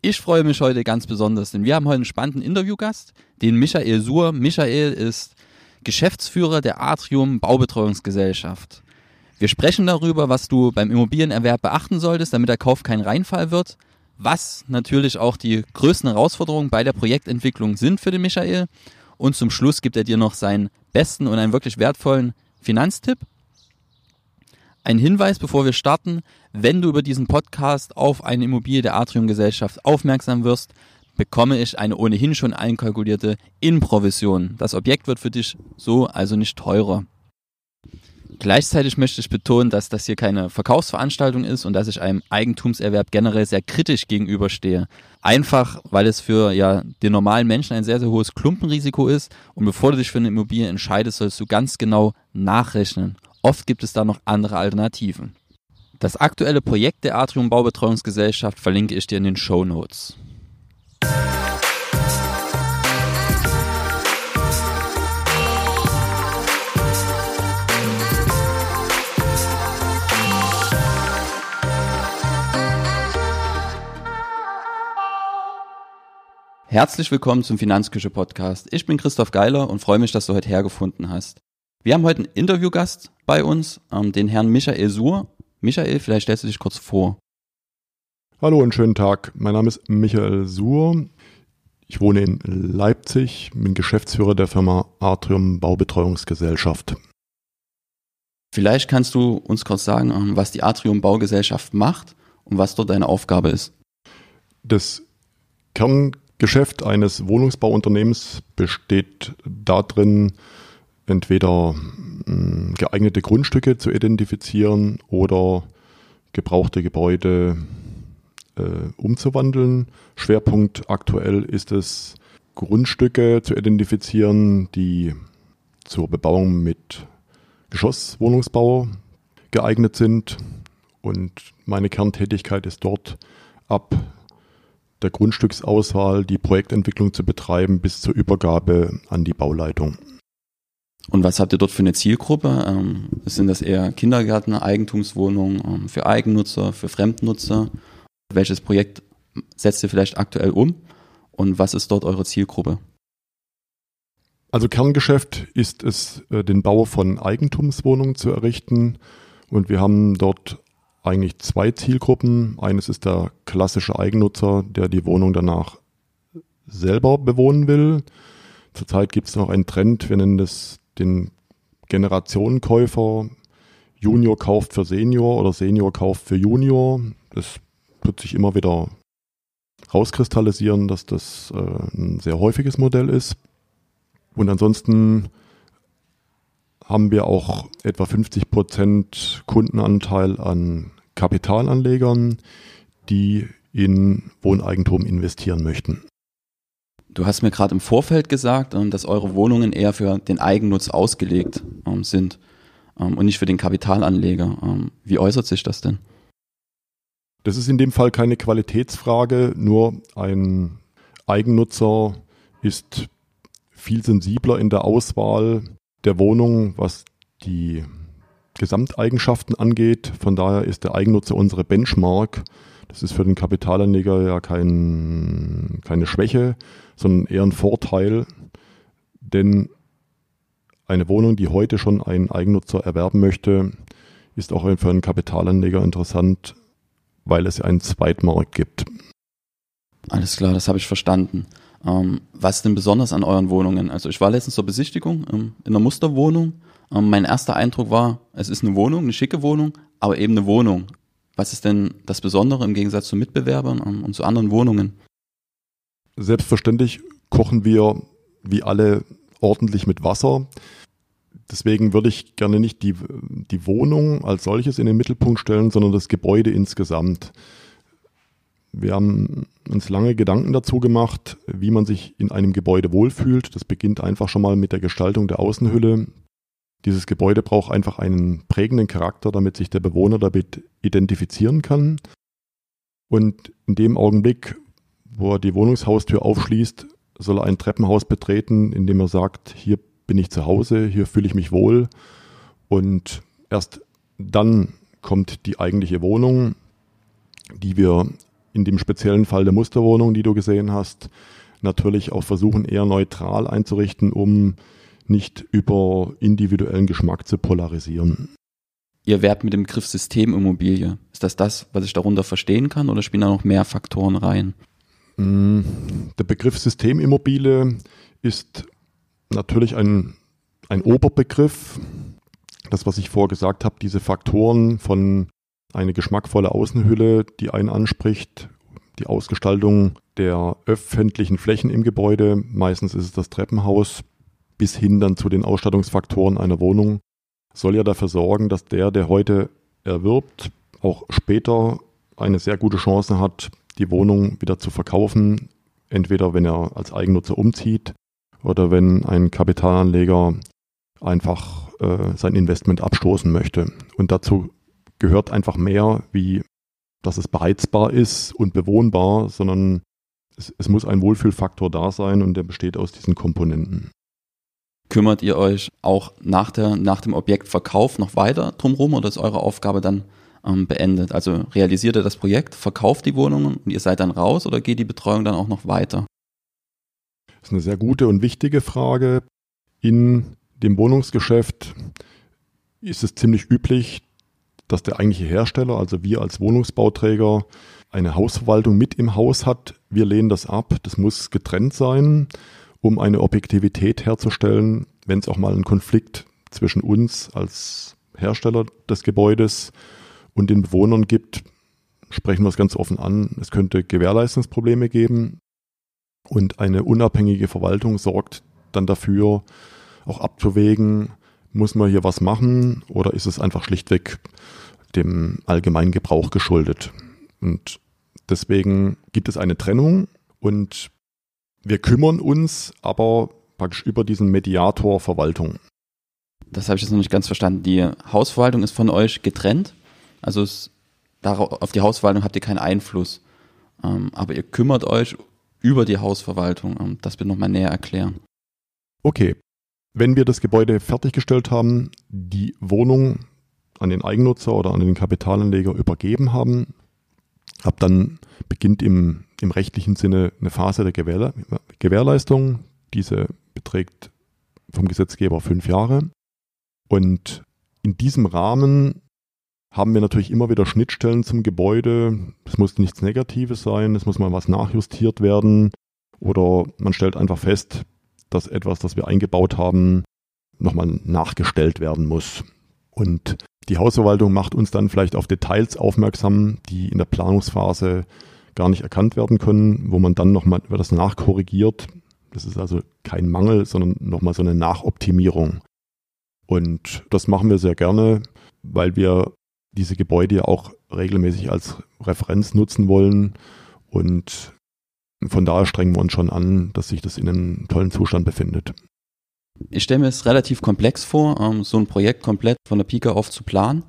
Ich freue mich heute ganz besonders, denn wir haben heute einen spannenden Interviewgast, den Michael Suhr. Michael ist Geschäftsführer der Atrium Baubetreuungsgesellschaft. Wir sprechen darüber, was du beim Immobilienerwerb beachten solltest, damit der Kauf kein Reinfall wird, was natürlich auch die größten Herausforderungen bei der Projektentwicklung sind für den Michael. Und zum Schluss gibt er dir noch seinen besten und einen wirklich wertvollen Finanztipp. Ein Hinweis, bevor wir starten, wenn du über diesen Podcast auf eine Immobilie der Atrium Gesellschaft aufmerksam wirst, bekomme ich eine ohnehin schon einkalkulierte Inprovision. Das Objekt wird für dich so also nicht teurer. Gleichzeitig möchte ich betonen, dass das hier keine Verkaufsveranstaltung ist und dass ich einem Eigentumserwerb generell sehr kritisch gegenüberstehe. Einfach, weil es für ja, den normalen Menschen ein sehr, sehr hohes Klumpenrisiko ist und bevor du dich für eine Immobilie entscheidest, sollst du ganz genau nachrechnen. Oft gibt es da noch andere Alternativen. Das aktuelle Projekt der Atrium Baubetreuungsgesellschaft verlinke ich dir in den Show Notes. Herzlich willkommen zum Finanzküche Podcast. Ich bin Christoph Geiler und freue mich, dass du heute hergefunden hast. Wir haben heute einen Interviewgast bei uns, ähm, den Herrn Michael Suhr. Michael, vielleicht stellst du dich kurz vor. Hallo und schönen Tag. Mein Name ist Michael Suhr. Ich wohne in Leipzig, bin Geschäftsführer der Firma Atrium Baubetreuungsgesellschaft. Vielleicht kannst du uns kurz sagen, ähm, was die Atrium Baugesellschaft macht und was dort deine Aufgabe ist. Das Kerngeschäft eines Wohnungsbauunternehmens besteht darin, entweder hm, geeignete Grundstücke zu identifizieren oder gebrauchte Gebäude äh, umzuwandeln. Schwerpunkt aktuell ist es, Grundstücke zu identifizieren, die zur Bebauung mit Geschosswohnungsbau geeignet sind. Und meine Kerntätigkeit ist dort ab der Grundstücksauswahl die Projektentwicklung zu betreiben bis zur Übergabe an die Bauleitung. Und was habt ihr dort für eine Zielgruppe? Ähm, sind das eher Kindergärtner, Eigentumswohnungen ähm, für Eigennutzer, für Fremdnutzer? Welches Projekt setzt ihr vielleicht aktuell um? Und was ist dort eure Zielgruppe? Also Kerngeschäft ist es, äh, den Bau von Eigentumswohnungen zu errichten. Und wir haben dort eigentlich zwei Zielgruppen. Eines ist der klassische Eigennutzer, der die Wohnung danach selber bewohnen will. Zurzeit gibt es noch einen Trend, wir nennen das den Generationenkäufer. Junior kauft für Senior oder Senior kauft für Junior. Das wird sich immer wieder rauskristallisieren, dass das äh, ein sehr häufiges Modell ist. Und ansonsten haben wir auch etwa 50 Prozent Kundenanteil an Kapitalanlegern, die in Wohneigentum investieren möchten. Du hast mir gerade im Vorfeld gesagt, ähm, dass eure Wohnungen eher für den Eigennutz ausgelegt ähm, sind ähm, und nicht für den Kapitalanleger. Wie äußert sich das denn? Das ist in dem Fall keine Qualitätsfrage, nur ein Eigennutzer ist viel sensibler in der Auswahl der Wohnung, was die Gesamteigenschaften angeht. Von daher ist der Eigennutzer unsere Benchmark. Das ist für den Kapitalanleger ja kein, keine Schwäche, sondern eher ein Vorteil, denn eine Wohnung, die heute schon ein Eigennutzer erwerben möchte, ist auch für einen Kapitalanleger interessant, weil es einen Zweitmarkt gibt. Alles klar, das habe ich verstanden. Ähm, was denn besonders an euren Wohnungen? Also ich war letztens zur Besichtigung ähm, in einer Musterwohnung. Ähm, mein erster Eindruck war, es ist eine Wohnung, eine schicke Wohnung, aber eben eine Wohnung. Was ist denn das Besondere im Gegensatz zu Mitbewerbern ähm, und zu anderen Wohnungen? Selbstverständlich kochen wir wie alle ordentlich mit Wasser. Deswegen würde ich gerne nicht die, die Wohnung als solches in den Mittelpunkt stellen, sondern das Gebäude insgesamt. Wir haben uns lange Gedanken dazu gemacht, wie man sich in einem Gebäude wohlfühlt. Das beginnt einfach schon mal mit der Gestaltung der Außenhülle. Dieses Gebäude braucht einfach einen prägenden Charakter, damit sich der Bewohner damit identifizieren kann. Und in dem Augenblick, wo er die Wohnungshaustür aufschließt, soll er ein Treppenhaus betreten, in dem er sagt, hier bin ich zu Hause, hier fühle ich mich wohl. Und erst dann kommt die eigentliche Wohnung, die wir in dem speziellen Fall der Musterwohnung, die du gesehen hast, natürlich auch versuchen, eher neutral einzurichten, um nicht über individuellen Geschmack zu polarisieren. Ihr werbt mit dem Begriff Systemimmobilie. Ist das das, was ich darunter verstehen kann oder spielen da noch mehr Faktoren rein? Mm, der Begriff Systemimmobilie ist natürlich ein, ein Oberbegriff. Das, was ich vorher gesagt habe, diese Faktoren von eine geschmackvolle Außenhülle, die einen anspricht, die Ausgestaltung der öffentlichen Flächen im Gebäude, meistens ist es das Treppenhaus, bis hin dann zu den Ausstattungsfaktoren einer Wohnung, soll ja dafür sorgen, dass der, der heute erwirbt, auch später eine sehr gute Chance hat, die Wohnung wieder zu verkaufen, entweder wenn er als Eigennutzer umzieht oder wenn ein Kapitalanleger einfach äh, sein Investment abstoßen möchte. Und dazu gehört einfach mehr, wie dass es beheizbar ist und bewohnbar, sondern es, es muss ein Wohlfühlfaktor da sein und der besteht aus diesen Komponenten. Kümmert ihr euch auch nach, der, nach dem Objektverkauf noch weiter drumherum oder ist eure Aufgabe dann ähm, beendet? Also realisiert ihr das Projekt, verkauft die Wohnungen und ihr seid dann raus oder geht die Betreuung dann auch noch weiter? Das ist eine sehr gute und wichtige Frage. In dem Wohnungsgeschäft ist es ziemlich üblich, dass der eigentliche Hersteller, also wir als Wohnungsbauträger, eine Hausverwaltung mit im Haus hat. Wir lehnen das ab. Das muss getrennt sein, um eine Objektivität herzustellen, wenn es auch mal einen Konflikt zwischen uns als Hersteller des Gebäudes und den Bewohnern gibt, sprechen wir es ganz offen an. Es könnte Gewährleistungsprobleme geben und eine unabhängige Verwaltung sorgt dann dafür, auch abzuwägen, muss man hier was machen oder ist es einfach schlichtweg dem allgemeinen Gebrauch geschuldet? Und deswegen gibt es eine Trennung und wir kümmern uns aber praktisch über diesen Mediator Verwaltung. Das habe ich jetzt noch nicht ganz verstanden. Die Hausverwaltung ist von euch getrennt. Also es, darauf, auf die Hausverwaltung habt ihr keinen Einfluss. Ähm, aber ihr kümmert euch über die Hausverwaltung. Ähm, das bitte nochmal näher erklären. Okay, wenn wir das Gebäude fertiggestellt haben, die Wohnung an den Eigennutzer oder an den Kapitalanleger übergeben haben, ab dann beginnt im, im rechtlichen Sinne eine Phase der Gewähr, Gewährleistung. Diese beträgt vom Gesetzgeber fünf Jahre. Und in diesem Rahmen haben wir natürlich immer wieder Schnittstellen zum Gebäude. Es muss nichts Negatives sein, es muss mal was nachjustiert werden oder man stellt einfach fest, dass etwas, das wir eingebaut haben, nochmal nachgestellt werden muss. Und die Hausverwaltung macht uns dann vielleicht auf Details aufmerksam, die in der Planungsphase gar nicht erkannt werden können, wo man dann nochmal das nachkorrigiert. Das ist also kein Mangel, sondern nochmal so eine Nachoptimierung. Und das machen wir sehr gerne, weil wir diese Gebäude ja auch regelmäßig als Referenz nutzen wollen und von daher strengen wir uns schon an, dass sich das in einem tollen Zustand befindet. Ich stelle mir es relativ komplex vor, ähm, so ein Projekt komplett von der Pike auf zu planen.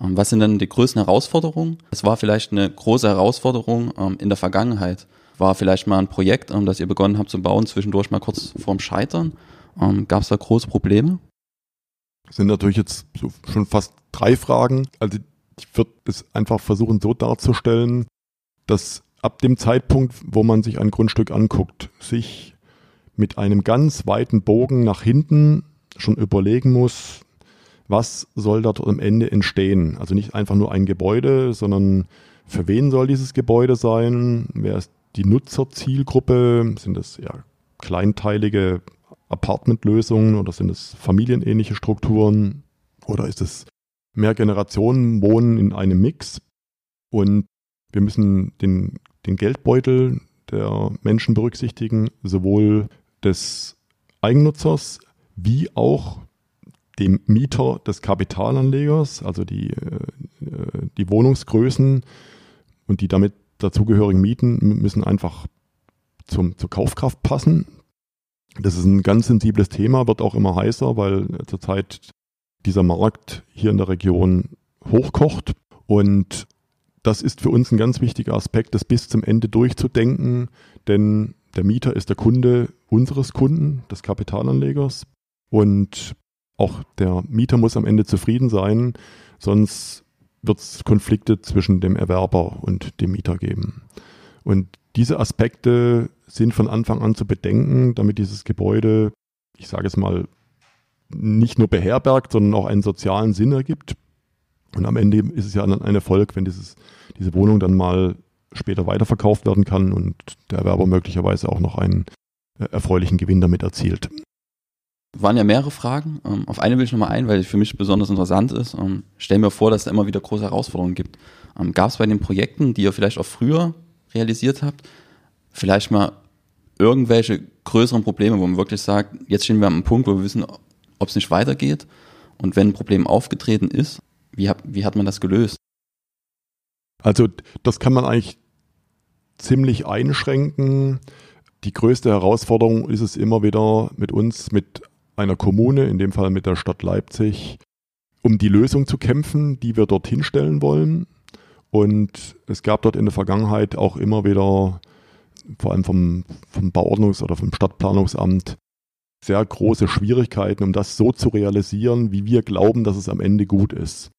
Ähm, was sind denn die größten Herausforderungen? Es war vielleicht eine große Herausforderung ähm, in der Vergangenheit. War vielleicht mal ein Projekt, das ihr begonnen habt zu bauen, zwischendurch mal kurz vorm Scheitern. Gab es da große Probleme? Das sind natürlich jetzt schon fast drei Fragen. Also ich würde es einfach versuchen so darzustellen, dass ab dem Zeitpunkt, wo man sich ein Grundstück anguckt, sich mit einem ganz weiten Bogen nach hinten schon überlegen muss, was soll dort am Ende entstehen. Also nicht einfach nur ein Gebäude, sondern für wen soll dieses Gebäude sein? Wer ist die Nutzerzielgruppe? Sind es ja kleinteilige Apartmentlösungen oder sind es familienähnliche Strukturen? Oder ist es mehr Generationen wohnen in einem Mix? Und wir müssen den den Geldbeutel der Menschen berücksichtigen, sowohl des Eigennutzers wie auch dem Mieter des Kapitalanlegers, also die, äh, die Wohnungsgrößen und die damit dazugehörigen Mieten müssen einfach zum, zur Kaufkraft passen. Das ist ein ganz sensibles Thema, wird auch immer heißer, weil zurzeit dieser Markt hier in der Region hochkocht und das ist für uns ein ganz wichtiger Aspekt, das bis zum Ende durchzudenken, denn der Mieter ist der Kunde unseres Kunden, des Kapitalanlegers. Und auch der Mieter muss am Ende zufrieden sein, sonst wird es Konflikte zwischen dem Erwerber und dem Mieter geben. Und diese Aspekte sind von Anfang an zu bedenken, damit dieses Gebäude, ich sage es mal, nicht nur beherbergt, sondern auch einen sozialen Sinn ergibt. Und am Ende ist es ja dann ein Erfolg, wenn dieses, diese Wohnung dann mal später weiterverkauft werden kann und der Erwerber möglicherweise auch noch einen äh, erfreulichen Gewinn damit erzielt. Waren ja mehrere Fragen. Ähm, auf eine will ich nochmal ein, weil die für mich besonders interessant ist. Ähm, stell mir vor, dass es da immer wieder große Herausforderungen gibt. Ähm, Gab es bei den Projekten, die ihr vielleicht auch früher realisiert habt, vielleicht mal irgendwelche größeren Probleme, wo man wirklich sagt, jetzt stehen wir am Punkt, wo wir wissen, ob es nicht weitergeht. Und wenn ein Problem aufgetreten ist, wie hat, wie hat man das gelöst? Also das kann man eigentlich ziemlich einschränken. Die größte Herausforderung ist es immer wieder mit uns, mit einer Kommune, in dem Fall mit der Stadt Leipzig, um die Lösung zu kämpfen, die wir dorthin stellen wollen. Und es gab dort in der Vergangenheit auch immer wieder, vor allem vom, vom Bauordnungs- oder vom Stadtplanungsamt, sehr große Schwierigkeiten, um das so zu realisieren, wie wir glauben, dass es am Ende gut ist.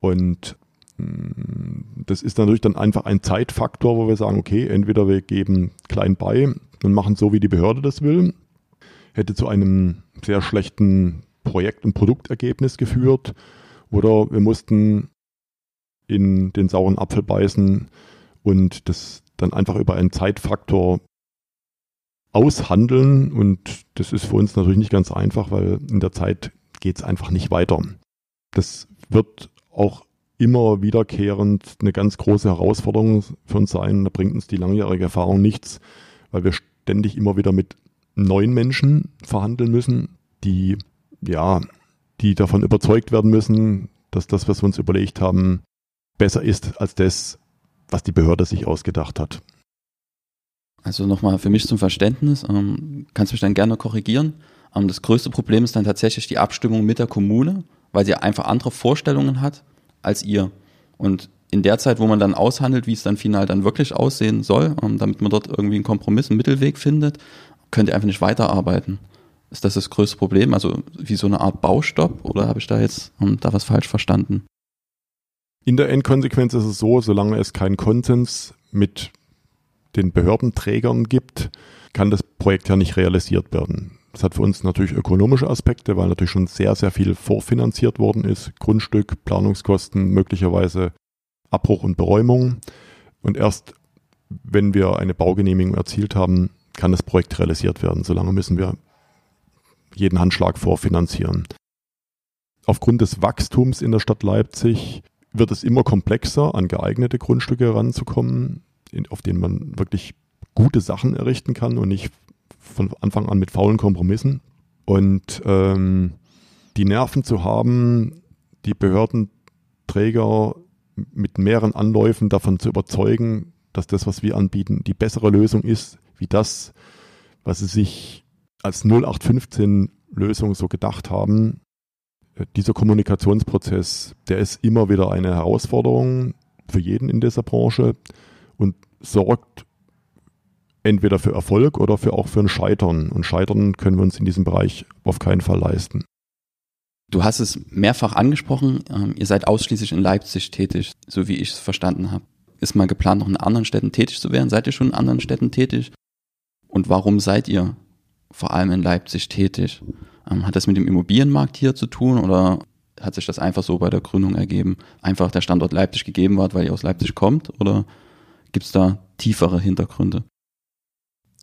Und mm, das ist natürlich dann einfach ein Zeitfaktor, wo wir sagen, okay, entweder wir geben klein bei und machen so, wie die Behörde das will, hätte zu einem sehr schlechten Projekt- und Produktergebnis geführt, oder wir mussten in den sauren Apfel beißen und das dann einfach über einen Zeitfaktor aushandeln. Und das ist für uns natürlich nicht ganz einfach, weil in der Zeit geht es einfach nicht weiter. Das wird auch immer wiederkehrend eine ganz große Herausforderung für uns sein. Da bringt uns die langjährige Erfahrung nichts, weil wir ständig immer wieder mit neuen Menschen verhandeln müssen, die, ja, die davon überzeugt werden müssen, dass das, was wir uns überlegt haben, besser ist als das, was die Behörde sich ausgedacht hat. Also nochmal für mich zum Verständnis, ähm, kannst du mich dann gerne korrigieren. Ähm, das größte Problem ist dann tatsächlich die Abstimmung mit der Kommune, weil sie einfach andere Vorstellungen hat als ihr. Und in der Zeit, wo man dann aushandelt, wie es dann final dann wirklich aussehen soll, ähm, damit man dort irgendwie einen Kompromiss, einen Mittelweg findet, könnt ihr einfach nicht weiterarbeiten. Ist das das größte Problem? Also wie so eine Art Baustopp oder habe ich da jetzt ähm, da was falsch verstanden? In der Endkonsequenz ist es so, solange es keinen Konsens mit den Behördenträgern gibt, kann das Projekt ja nicht realisiert werden. Das hat für uns natürlich ökonomische Aspekte, weil natürlich schon sehr, sehr viel vorfinanziert worden ist. Grundstück, Planungskosten, möglicherweise Abbruch und Beräumung. Und erst wenn wir eine Baugenehmigung erzielt haben, kann das Projekt realisiert werden. Solange müssen wir jeden Handschlag vorfinanzieren. Aufgrund des Wachstums in der Stadt Leipzig wird es immer komplexer, an geeignete Grundstücke heranzukommen auf denen man wirklich gute Sachen errichten kann und nicht von Anfang an mit faulen Kompromissen. Und ähm, die Nerven zu haben, die Behördenträger mit mehreren Anläufen davon zu überzeugen, dass das, was wir anbieten, die bessere Lösung ist, wie das, was sie sich als 0815 Lösung so gedacht haben. Äh, dieser Kommunikationsprozess, der ist immer wieder eine Herausforderung für jeden in dieser Branche und sorgt entweder für Erfolg oder für auch für ein Scheitern. Und Scheitern können wir uns in diesem Bereich auf keinen Fall leisten. Du hast es mehrfach angesprochen, ähm, ihr seid ausschließlich in Leipzig tätig, so wie ich es verstanden habe. Ist mal geplant, noch in anderen Städten tätig zu werden? Seid ihr schon in anderen Städten tätig? Und warum seid ihr vor allem in Leipzig tätig? Ähm, hat das mit dem Immobilienmarkt hier zu tun oder hat sich das einfach so bei der Gründung ergeben? Einfach der Standort Leipzig gegeben wird, weil ihr aus Leipzig kommt? Oder Gibt es da tiefere Hintergründe?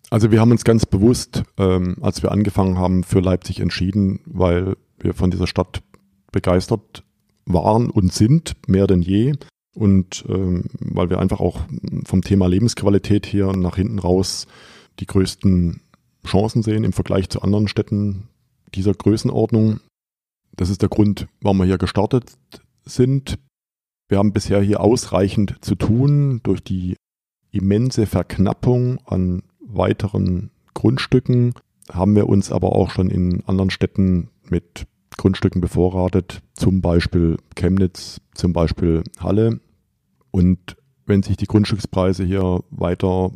Also wir haben uns ganz bewusst, ähm, als wir angefangen haben, für Leipzig entschieden, weil wir von dieser Stadt begeistert waren und sind, mehr denn je. Und ähm, weil wir einfach auch vom Thema Lebensqualität hier nach hinten raus die größten Chancen sehen im Vergleich zu anderen Städten dieser Größenordnung. Das ist der Grund, warum wir hier gestartet sind. Wir haben bisher hier ausreichend zu tun durch die immense Verknappung an weiteren Grundstücken. Haben wir uns aber auch schon in anderen Städten mit Grundstücken bevorratet, zum Beispiel Chemnitz, zum Beispiel Halle. Und wenn sich die Grundstückspreise hier weiter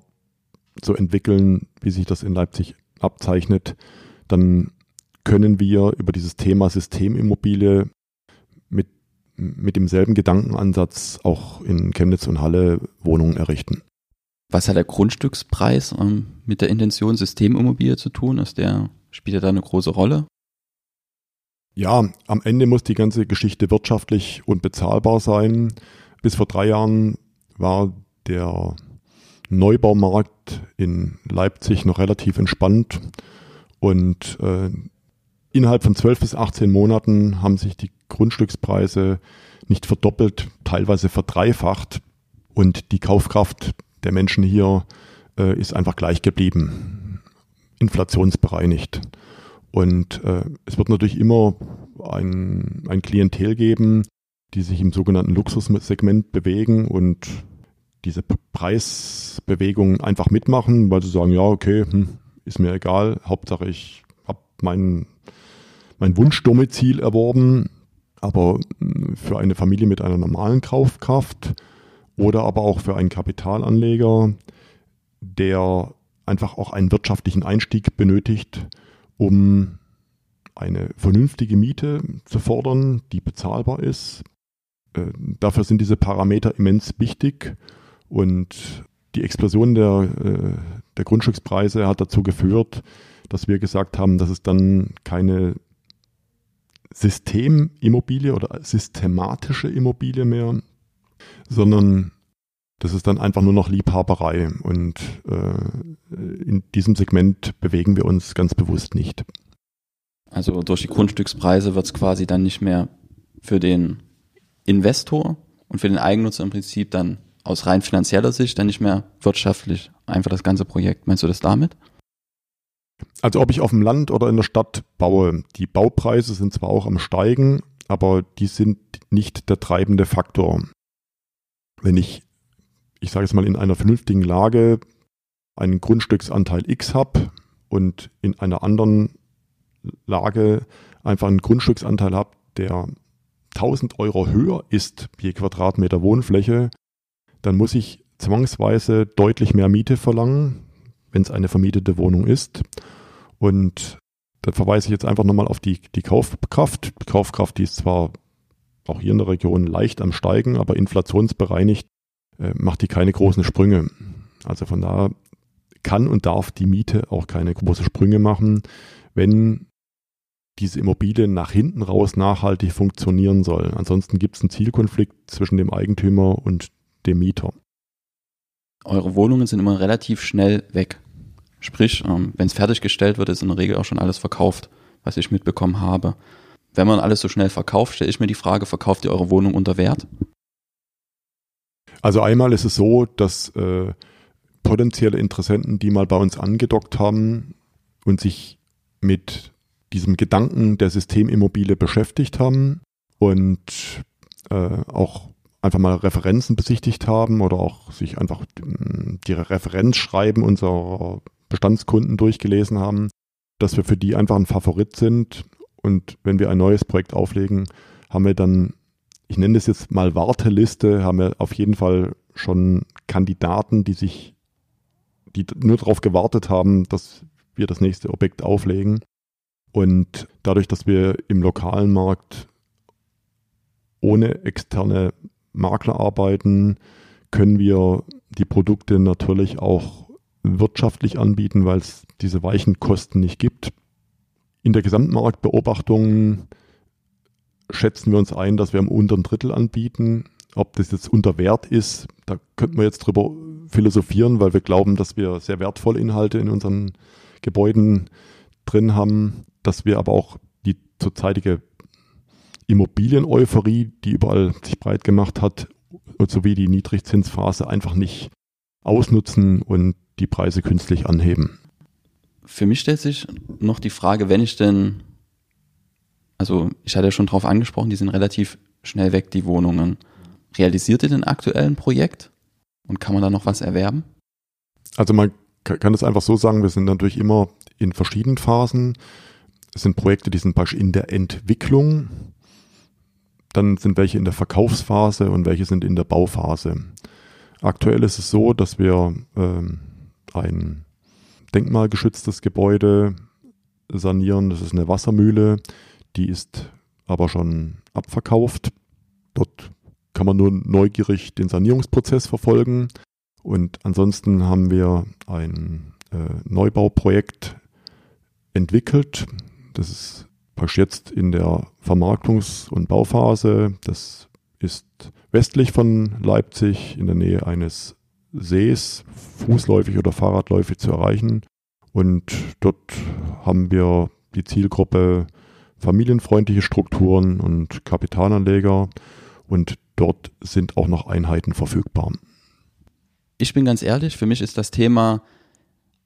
so entwickeln, wie sich das in Leipzig abzeichnet, dann können wir über dieses Thema Systemimmobilie mit demselben Gedankenansatz auch in Chemnitz und Halle Wohnungen errichten. Was hat der Grundstückspreis ähm, mit der Intention Systemimmobilie zu tun? Ist der, spielt er da eine große Rolle? Ja, am Ende muss die ganze Geschichte wirtschaftlich und bezahlbar sein. Bis vor drei Jahren war der Neubaumarkt in Leipzig noch relativ entspannt und äh, innerhalb von 12 bis 18 Monaten haben sich die Grundstückspreise nicht verdoppelt, teilweise verdreifacht. Und die Kaufkraft der Menschen hier äh, ist einfach gleich geblieben, inflationsbereinigt. Und äh, es wird natürlich immer ein, ein Klientel geben, die sich im sogenannten Luxussegment bewegen und diese Preisbewegungen einfach mitmachen, weil sie sagen, ja, okay, hm, ist mir egal, Hauptsache ich habe mein, mein Wunschdomizil erworben, aber hm, für eine Familie mit einer normalen Kaufkraft oder aber auch für einen Kapitalanleger, der einfach auch einen wirtschaftlichen Einstieg benötigt, um eine vernünftige Miete zu fordern, die bezahlbar ist. Äh, dafür sind diese Parameter immens wichtig und die Explosion der, äh, der Grundstückspreise hat dazu geführt, dass wir gesagt haben, dass es dann keine Systemimmobilie oder systematische Immobilie mehr, sondern das ist dann einfach nur noch Liebhaberei und äh, in diesem Segment bewegen wir uns ganz bewusst nicht. Also durch die Grundstückspreise wird es quasi dann nicht mehr für den Investor und für den Eigennutzer im Prinzip dann aus rein finanzieller Sicht dann nicht mehr wirtschaftlich einfach das ganze Projekt. Meinst du das damit? Also ob ich auf dem Land oder in der Stadt baue, die Baupreise sind zwar auch am Steigen, aber die sind nicht der treibende Faktor. Wenn ich, ich sage es mal, in einer vernünftigen Lage einen Grundstücksanteil X habe und in einer anderen Lage einfach einen Grundstücksanteil habe, der 1000 Euro höher ist je Quadratmeter Wohnfläche, dann muss ich zwangsweise deutlich mehr Miete verlangen, wenn es eine vermietete Wohnung ist. Und da verweise ich jetzt einfach nochmal auf die, die Kaufkraft. Die Kaufkraft, die ist zwar auch hier in der Region leicht am Steigen, aber inflationsbereinigt äh, macht die keine großen Sprünge. Also von da kann und darf die Miete auch keine großen Sprünge machen, wenn diese Immobilie nach hinten raus nachhaltig funktionieren soll. Ansonsten gibt es einen Zielkonflikt zwischen dem Eigentümer und dem Mieter. Eure Wohnungen sind immer relativ schnell weg. Sprich, ähm, wenn es fertiggestellt wird, ist in der Regel auch schon alles verkauft, was ich mitbekommen habe. Wenn man alles so schnell verkauft, stelle ich mir die Frage, verkauft ihr eure Wohnung unter Wert? Also einmal ist es so, dass äh, potenzielle Interessenten, die mal bei uns angedockt haben und sich mit diesem Gedanken der Systemimmobilie beschäftigt haben und äh, auch einfach mal Referenzen besichtigt haben oder auch sich einfach die Referenzschreiben unserer Bestandskunden durchgelesen haben, dass wir für die einfach ein Favorit sind. Und wenn wir ein neues Projekt auflegen, haben wir dann, ich nenne das jetzt mal Warteliste, haben wir auf jeden Fall schon Kandidaten, die sich, die nur darauf gewartet haben, dass wir das nächste Objekt auflegen. Und dadurch, dass wir im lokalen Markt ohne externe Makler arbeiten, können wir die Produkte natürlich auch wirtschaftlich anbieten, weil es diese weichen Kosten nicht gibt. In der Gesamtmarktbeobachtung schätzen wir uns ein, dass wir im unteren Drittel anbieten. Ob das jetzt unter Wert ist, da könnten wir jetzt drüber philosophieren, weil wir glauben, dass wir sehr wertvolle Inhalte in unseren Gebäuden drin haben, dass wir aber auch die zurzeitige Immobilien-Euphorie, die überall sich breit gemacht hat, sowie die Niedrigzinsphase einfach nicht ausnutzen und die Preise künstlich anheben. Für mich stellt sich noch die Frage, wenn ich denn, also ich hatte ja schon drauf angesprochen, die sind relativ schnell weg, die Wohnungen. Realisiert ihr denn aktuell ein Projekt? Und kann man da noch was erwerben? Also man kann das einfach so sagen, wir sind natürlich immer in verschiedenen Phasen. Es sind Projekte, die sind beispielsweise in der Entwicklung. Dann sind welche in der Verkaufsphase und welche sind in der Bauphase. Aktuell ist es so, dass wir ähm, ein denkmalgeschütztes Gebäude sanieren. Das ist eine Wassermühle, die ist aber schon abverkauft. Dort kann man nur neugierig den Sanierungsprozess verfolgen. Und ansonsten haben wir ein äh, Neubauprojekt entwickelt. Das ist praktisch jetzt in der Vermarktungs- und Bauphase. Das ist westlich von Leipzig in der Nähe eines Sees, fußläufig oder fahrradläufig zu erreichen. Und dort haben wir die Zielgruppe familienfreundliche Strukturen und Kapitalanleger und dort sind auch noch Einheiten verfügbar. Ich bin ganz ehrlich, für mich ist das Thema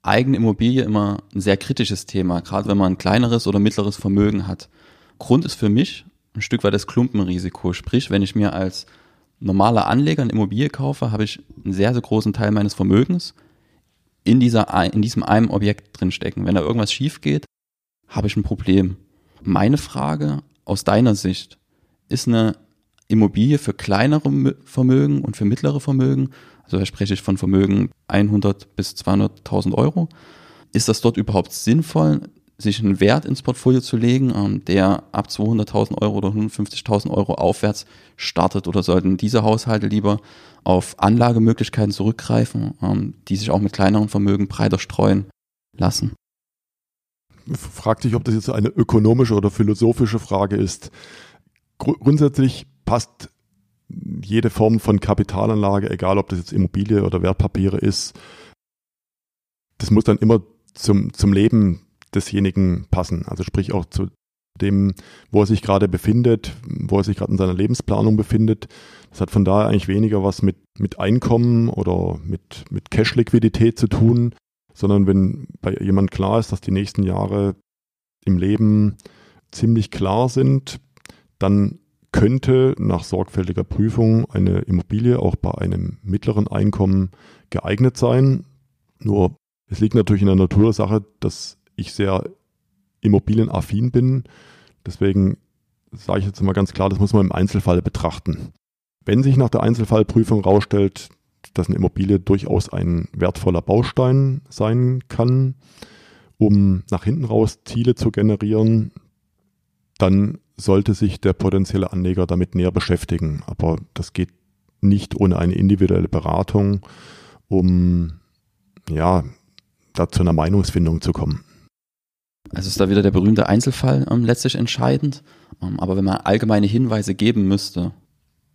eigene Immobilie immer ein sehr kritisches Thema, gerade wenn man ein kleineres oder mittleres Vermögen hat. Grund ist für mich ein Stück weit das Klumpenrisiko. Sprich, wenn ich mir als normaler Anleger eine Immobilie habe ich einen sehr, sehr großen Teil meines Vermögens in, dieser, in diesem einen Objekt drinstecken. Wenn da irgendwas schief geht, habe ich ein Problem. Meine Frage aus deiner Sicht, ist eine Immobilie für kleinere Vermögen und für mittlere Vermögen, also da spreche ich von Vermögen 100 bis 200.000 Euro, ist das dort überhaupt sinnvoll, sich einen Wert ins Portfolio zu legen, ähm, der ab 200.000 Euro oder 150.000 Euro aufwärts startet oder sollten diese Haushalte lieber auf Anlagemöglichkeiten zurückgreifen, ähm, die sich auch mit kleineren Vermögen breiter streuen lassen? Fragt sich, ob das jetzt eine ökonomische oder philosophische Frage ist. Gr grundsätzlich passt jede Form von Kapitalanlage, egal ob das jetzt Immobilie oder Wertpapiere ist, das muss dann immer zum, zum Leben desjenigen passen. Also sprich auch zu dem, wo er sich gerade befindet, wo er sich gerade in seiner Lebensplanung befindet. Das hat von daher eigentlich weniger was mit, mit Einkommen oder mit, mit Cash-Liquidität zu tun, sondern wenn bei jemand klar ist, dass die nächsten Jahre im Leben ziemlich klar sind, dann könnte nach sorgfältiger Prüfung eine Immobilie auch bei einem mittleren Einkommen geeignet sein. Nur es liegt natürlich in der Natur der Sache, dass ich sehr immobilienaffin bin. Deswegen sage ich jetzt mal ganz klar, das muss man im Einzelfall betrachten. Wenn sich nach der Einzelfallprüfung herausstellt, dass eine Immobilie durchaus ein wertvoller Baustein sein kann, um nach hinten raus Ziele zu generieren, dann sollte sich der potenzielle Anleger damit näher beschäftigen. Aber das geht nicht ohne eine individuelle Beratung, um ja, da zu einer Meinungsfindung zu kommen. Also ist da wieder der berühmte Einzelfall ähm, letztlich entscheidend. Ähm, aber wenn man allgemeine Hinweise geben müsste,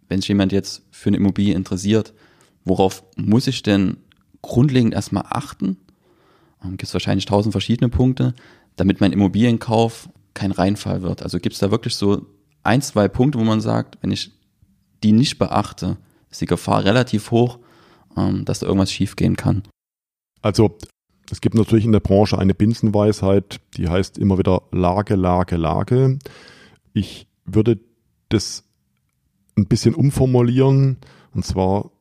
wenn sich jemand jetzt für eine Immobilie interessiert, worauf muss ich denn grundlegend erstmal achten? Ähm, Gibt es wahrscheinlich tausend verschiedene Punkte, damit mein Immobilienkauf kein Reinfall wird. Also gibt es da wirklich so ein, zwei Punkte, wo man sagt, wenn ich die nicht beachte, ist die Gefahr relativ hoch, ähm, dass da irgendwas schiefgehen kann. Also es gibt natürlich in der Branche eine Binsenweisheit, die heißt immer wieder Lage, Lage, Lage. Ich würde das ein bisschen umformulieren. Und zwar,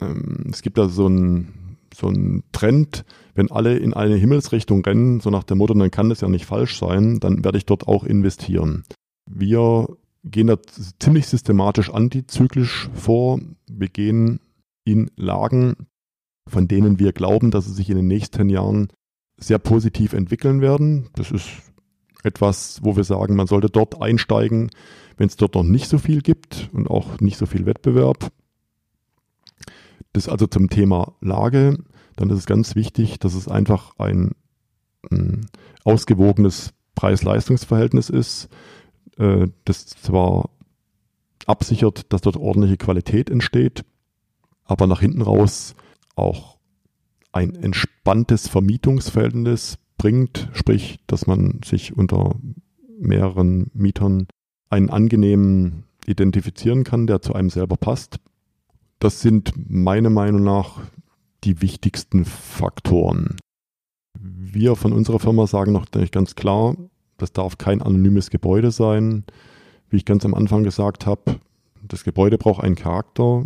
ähm, es gibt da so einen so Trend, wenn alle in eine Himmelsrichtung rennen, so nach dem Motto, dann kann das ja nicht falsch sein, dann werde ich dort auch investieren. Wir gehen da ziemlich systematisch antizyklisch vor. Wir gehen in Lagen, von denen wir glauben, dass sie sich in den nächsten Jahren sehr positiv entwickeln werden. Das ist etwas, wo wir sagen, man sollte dort einsteigen, wenn es dort noch nicht so viel gibt und auch nicht so viel Wettbewerb. Das also zum Thema Lage. Dann ist es ganz wichtig, dass es einfach ein, ein ausgewogenes Preis-Leistungs-Verhältnis ist, äh, das zwar absichert, dass dort ordentliche Qualität entsteht, aber nach hinten raus auch ein entspanntes Vermietungsverhältnis bringt, sprich, dass man sich unter mehreren Mietern einen angenehmen identifizieren kann, der zu einem selber passt. Das sind meiner Meinung nach die wichtigsten Faktoren. Wir von unserer Firma sagen noch ganz klar, das darf kein anonymes Gebäude sein. Wie ich ganz am Anfang gesagt habe, das Gebäude braucht einen Charakter.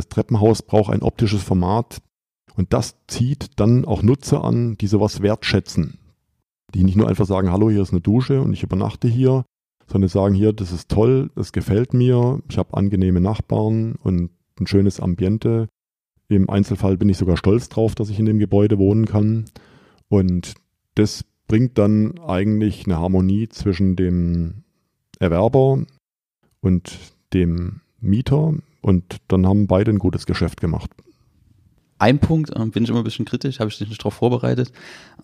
Das Treppenhaus braucht ein optisches Format und das zieht dann auch Nutzer an, die sowas wertschätzen. Die nicht nur einfach sagen, hallo, hier ist eine Dusche und ich übernachte hier, sondern sagen, hier, das ist toll, das gefällt mir, ich habe angenehme Nachbarn und ein schönes Ambiente. Im Einzelfall bin ich sogar stolz drauf, dass ich in dem Gebäude wohnen kann. Und das bringt dann eigentlich eine Harmonie zwischen dem Erwerber und dem Mieter und dann haben beide ein gutes Geschäft gemacht. Ein Punkt ähm, bin ich immer ein bisschen kritisch, habe ich dich nicht darauf vorbereitet.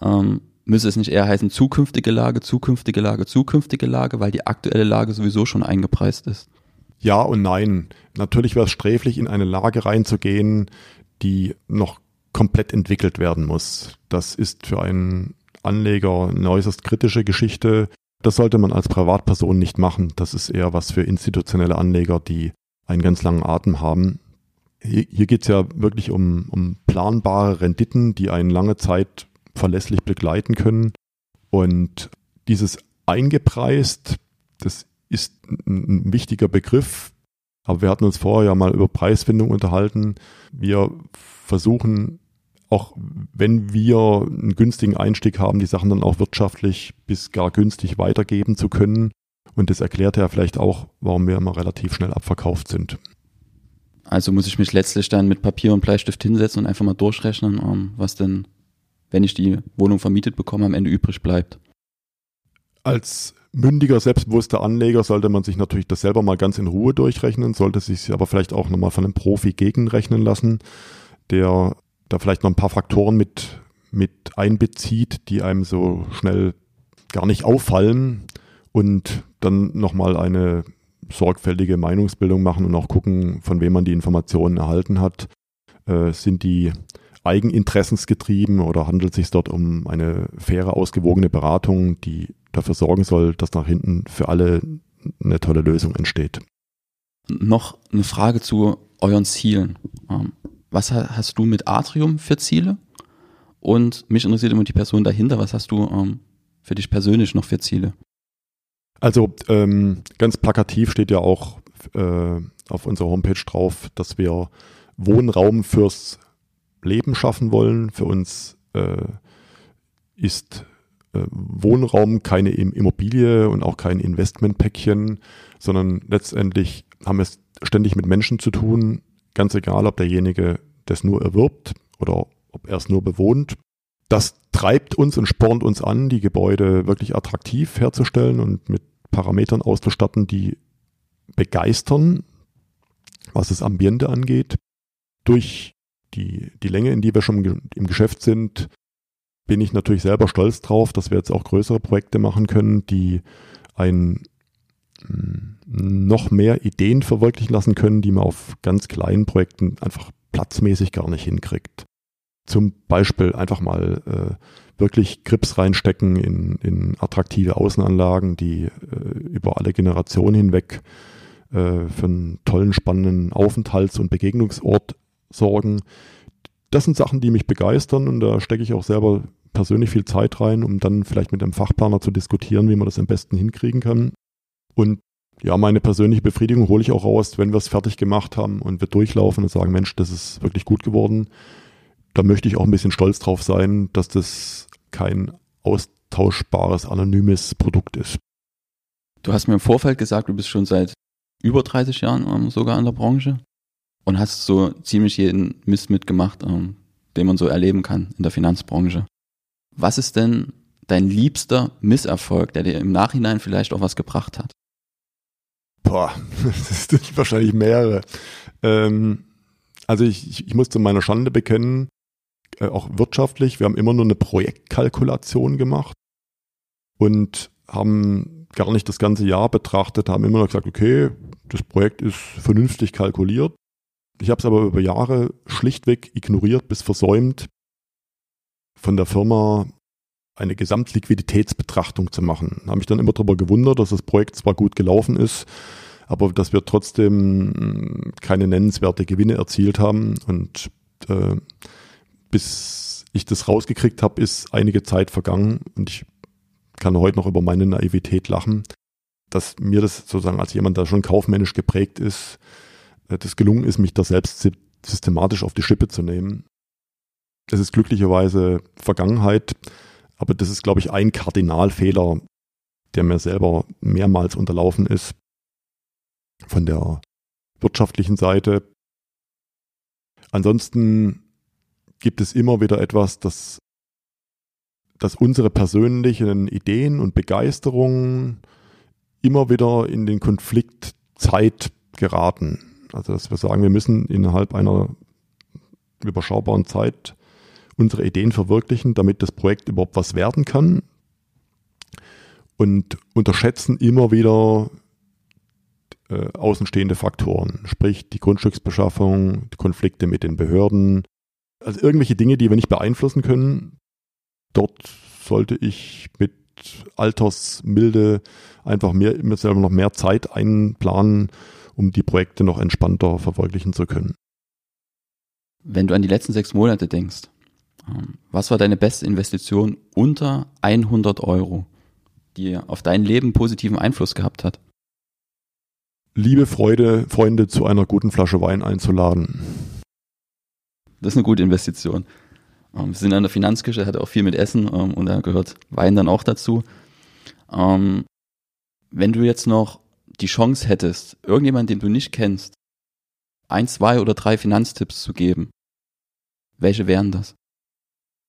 Ähm, müsste es nicht eher heißen zukünftige Lage, zukünftige Lage, zukünftige Lage, weil die aktuelle Lage sowieso schon eingepreist ist? Ja und nein. Natürlich wäre es sträflich, in eine Lage reinzugehen, die noch komplett entwickelt werden muss. Das ist für einen Anleger eine äußerst kritische Geschichte. Das sollte man als Privatperson nicht machen. Das ist eher was für institutionelle Anleger, die einen ganz langen Atem haben. Hier, hier geht es ja wirklich um, um planbare Renditen, die einen lange Zeit verlässlich begleiten können. Und dieses eingepreist, das ist ein, ein wichtiger Begriff. Aber wir hatten uns vorher ja mal über Preisfindung unterhalten. Wir versuchen auch wenn wir einen günstigen Einstieg haben, die Sachen dann auch wirtschaftlich bis gar günstig weitergeben zu können. Und das erklärt ja vielleicht auch, warum wir immer relativ schnell abverkauft sind. Also muss ich mich letztlich dann mit Papier und Bleistift hinsetzen und einfach mal durchrechnen, ähm, was denn, wenn ich die Wohnung vermietet bekomme, am Ende übrig bleibt. Als mündiger, selbstbewusster Anleger sollte man sich natürlich das selber mal ganz in Ruhe durchrechnen, sollte sich aber vielleicht auch nochmal von einem Profi gegenrechnen lassen, der da vielleicht noch ein paar Faktoren mit, mit einbezieht, die einem so schnell gar nicht auffallen und dann nochmal eine sorgfältige Meinungsbildung machen und auch gucken, von wem man die Informationen erhalten hat. Äh, sind die eigeninteressensgetrieben oder handelt es sich dort um eine faire, ausgewogene Beratung, die dafür sorgen soll, dass nach hinten für alle eine tolle Lösung entsteht? Noch eine Frage zu euren Zielen. Ähm, was hast du mit Atrium für Ziele? Und mich interessiert immer die Person dahinter. Was hast du ähm, für dich persönlich noch für Ziele? Also ähm, ganz plakativ steht ja auch äh, auf unserer Homepage drauf, dass wir Wohnraum fürs Leben schaffen wollen. Für uns äh, ist äh, Wohnraum keine Immobilie und auch kein Investmentpäckchen, sondern letztendlich haben wir es ständig mit Menschen zu tun, Ganz egal, ob derjenige das nur erwirbt oder ob er es nur bewohnt. Das treibt uns und spornt uns an, die Gebäude wirklich attraktiv herzustellen und mit Parametern auszustatten, die begeistern, was das Ambiente angeht. Durch die, die Länge, in die wir schon im Geschäft sind, bin ich natürlich selber stolz drauf, dass wir jetzt auch größere Projekte machen können, die ein noch mehr Ideen verwirklichen lassen können, die man auf ganz kleinen Projekten einfach platzmäßig gar nicht hinkriegt. Zum Beispiel einfach mal äh, wirklich Grips reinstecken in, in attraktive Außenanlagen, die äh, über alle Generationen hinweg äh, für einen tollen, spannenden Aufenthalts- und Begegnungsort sorgen. Das sind Sachen, die mich begeistern und da stecke ich auch selber persönlich viel Zeit rein, um dann vielleicht mit einem Fachplaner zu diskutieren, wie man das am besten hinkriegen kann. Und ja, meine persönliche Befriedigung hole ich auch raus, wenn wir es fertig gemacht haben und wir durchlaufen und sagen, Mensch, das ist wirklich gut geworden. Da möchte ich auch ein bisschen stolz drauf sein, dass das kein austauschbares, anonymes Produkt ist. Du hast mir im Vorfeld gesagt, du bist schon seit über 30 Jahren ähm, sogar in der Branche und hast so ziemlich jeden Mist mitgemacht, ähm, den man so erleben kann in der Finanzbranche. Was ist denn dein liebster Misserfolg, der dir im Nachhinein vielleicht auch was gebracht hat? Boah, das sind wahrscheinlich mehrere. Ähm, also ich, ich, ich muss zu meiner Schande bekennen, äh, auch wirtschaftlich, wir haben immer nur eine Projektkalkulation gemacht und haben gar nicht das ganze Jahr betrachtet, haben immer noch gesagt, okay, das Projekt ist vernünftig kalkuliert. Ich habe es aber über Jahre schlichtweg ignoriert bis versäumt, von der Firma eine Gesamtliquiditätsbetrachtung zu machen. Habe mich dann immer darüber gewundert, dass das Projekt zwar gut gelaufen ist, aber dass wir trotzdem keine nennenswerte Gewinne erzielt haben. Und äh, bis ich das rausgekriegt habe, ist einige Zeit vergangen und ich kann heute noch über meine Naivität lachen, dass mir das sozusagen als jemand, der schon kaufmännisch geprägt ist, äh, das gelungen ist, mich da selbst systematisch auf die Schippe zu nehmen. Es ist glücklicherweise Vergangenheit. Aber das ist, glaube ich, ein Kardinalfehler, der mir selber mehrmals unterlaufen ist von der wirtschaftlichen Seite. Ansonsten gibt es immer wieder etwas, das, das unsere persönlichen Ideen und Begeisterungen immer wieder in den Konflikt Zeit geraten. Also dass wir sagen, wir müssen innerhalb einer überschaubaren Zeit unsere Ideen verwirklichen, damit das Projekt überhaupt was werden kann. Und unterschätzen immer wieder äh, außenstehende Faktoren, sprich die Grundstücksbeschaffung, die Konflikte mit den Behörden, also irgendwelche Dinge, die wir nicht beeinflussen können. Dort sollte ich mit Altersmilde einfach mehr, mir selber noch mehr Zeit einplanen, um die Projekte noch entspannter verwirklichen zu können. Wenn du an die letzten sechs Monate denkst, ähm, was war deine beste Investition unter 100 Euro, die auf dein Leben positiven Einfluss gehabt hat? Liebe Freude, Freunde zu einer guten Flasche Wein einzuladen. Das ist eine gute Investition. Ähm, wir sind an der Finanzküche, hat auch viel mit Essen ähm, und da gehört Wein dann auch dazu. wenn du jetzt noch die Chance hättest, irgendjemand, den du nicht kennst, ein, zwei oder drei Finanztipps zu geben, welche wären das?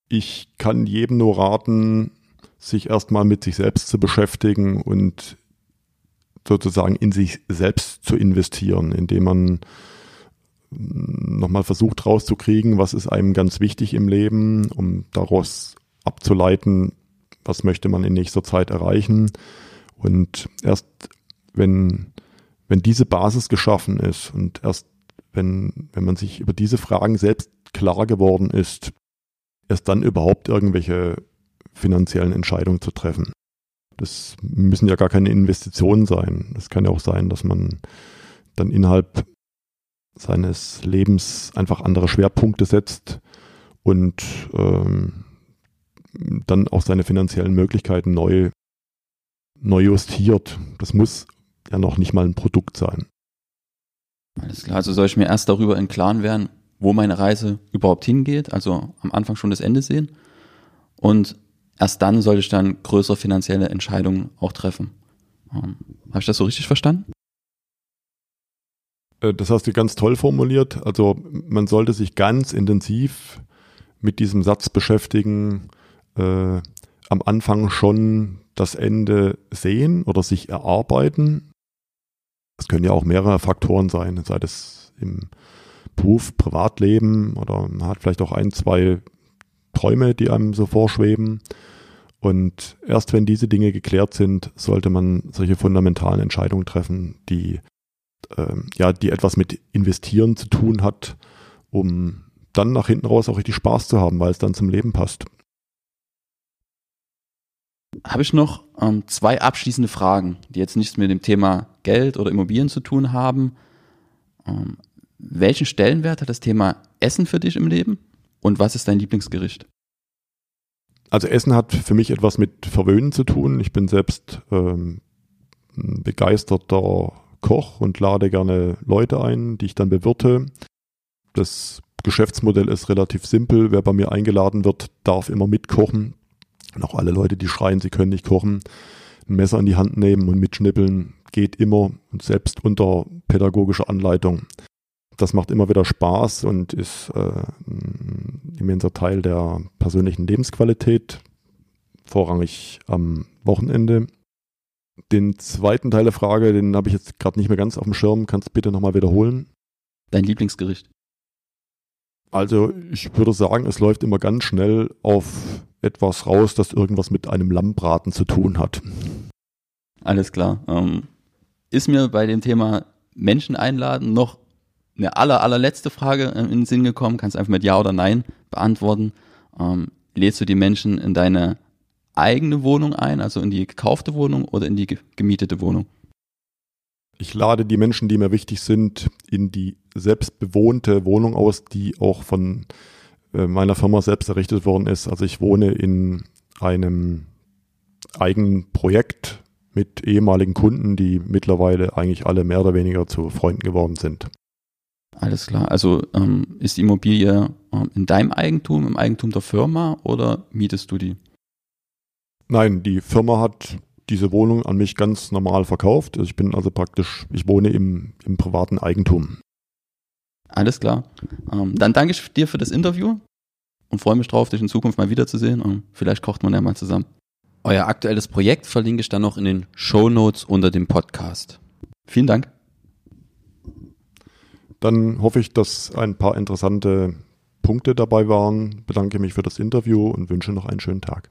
Ich kann jedem nur raten, sich erstmal mit sich selbst zu beschäftigen und sozusagen in sich selbst zu investieren, indem man nochmal versucht rauszukriegen, was ist einem ganz wichtig im Leben, um daraus abzuleiten, was möchte man in nächster Zeit erreichen. Und erst wenn, wenn diese Basis geschaffen ist und erst wenn, wenn man sich über diese Fragen selbst klar geworden ist, erst dann überhaupt irgendwelche finanziellen Entscheidungen zu treffen. Das müssen ja gar keine Investitionen sein. Es kann ja auch sein, dass man dann innerhalb seines Lebens einfach andere Schwerpunkte setzt und ähm, dann auch seine finanziellen Möglichkeiten neu, neu justiert. Das muss ja noch nicht mal ein Produkt sein. Alles klar, also soll ich mir erst darüber im Klaren werden, wo meine Reise überhaupt hingeht, also am Anfang schon das Ende sehen. Und erst dann sollte ich dann größere finanzielle Entscheidungen auch treffen. Ähm, Habe ich das so richtig verstanden? Äh, das hast du ganz toll formuliert. Also man sollte sich ganz intensiv mit diesem Satz beschäftigen, äh, am Anfang schon das Ende sehen oder sich erarbeiten. Es können ja auch mehrere Faktoren sein, sei das im Beruf, Privatleben oder man hat vielleicht auch ein, zwei Träume, die einem so vorschweben. Und erst wenn diese Dinge geklärt sind, sollte man solche fundamentalen Entscheidungen treffen, die ähm, ja, die etwas mit Investieren zu tun hat, um dann nach hinten raus auch richtig Spaß zu haben, weil es dann zum Leben passt habe ich noch ähm, zwei abschließende Fragen, die jetzt nichts mit dem Thema Geld oder Immobilien zu tun haben. Ähm, welchen Stellenwert hat das Thema Essen für dich im Leben und was ist dein Lieblingsgericht? Also Essen hat für mich etwas mit Verwöhnen zu tun. Ich bin selbst ähm, ein begeisterter Koch und lade gerne Leute ein, die ich dann bewirte. Das Geschäftsmodell ist relativ simpel. Wer bei mir eingeladen wird, darf immer mitkochen. Und auch alle Leute, die schreien, sie können nicht kochen, ein Messer in die Hand nehmen und mitschnippeln, geht immer und selbst unter pädagogischer Anleitung. Das macht immer wieder Spaß und ist äh, ein immenser Teil der persönlichen Lebensqualität, vorrangig am Wochenende. Den zweiten Teil der Frage, den habe ich jetzt gerade nicht mehr ganz auf dem Schirm. Kannst du bitte nochmal wiederholen? Dein Lieblingsgericht? Also ich würde sagen, es läuft immer ganz schnell auf etwas raus, das irgendwas mit einem Lammbraten zu tun hat. Alles klar. Ähm, ist mir bei dem Thema Menschen einladen noch eine aller, allerletzte Frage in den Sinn gekommen. Kannst einfach mit Ja oder Nein beantworten. Ähm, lädst du die Menschen in deine eigene Wohnung ein, also in die gekaufte Wohnung oder in die gemietete Wohnung? Ich lade die Menschen, die mir wichtig sind, in die selbstbewohnte Wohnung aus, die auch von äh, meiner Firma selbst errichtet worden ist. Also ich wohne in einem eigenen Projekt mit ehemaligen Kunden, die mittlerweile eigentlich alle mehr oder weniger zu Freunden geworden sind. Alles klar. Also ähm, ist die Immobilie ähm, in deinem Eigentum, im Eigentum der Firma oder mietest du die? Nein, die Firma hat diese Wohnung an mich ganz normal verkauft. Ich bin also praktisch, ich wohne im, im privaten Eigentum. Alles klar. Ähm, dann danke ich dir für das Interview und freue mich drauf, dich in Zukunft mal wiederzusehen und vielleicht kocht man ja mal zusammen. Euer aktuelles Projekt verlinke ich dann noch in den Show Notes unter dem Podcast. Vielen Dank. dann hoffe ich, dass ein paar interessante Punkte dabei waren. Bedanke mich für das Interview und wünsche noch einen schönen Tag.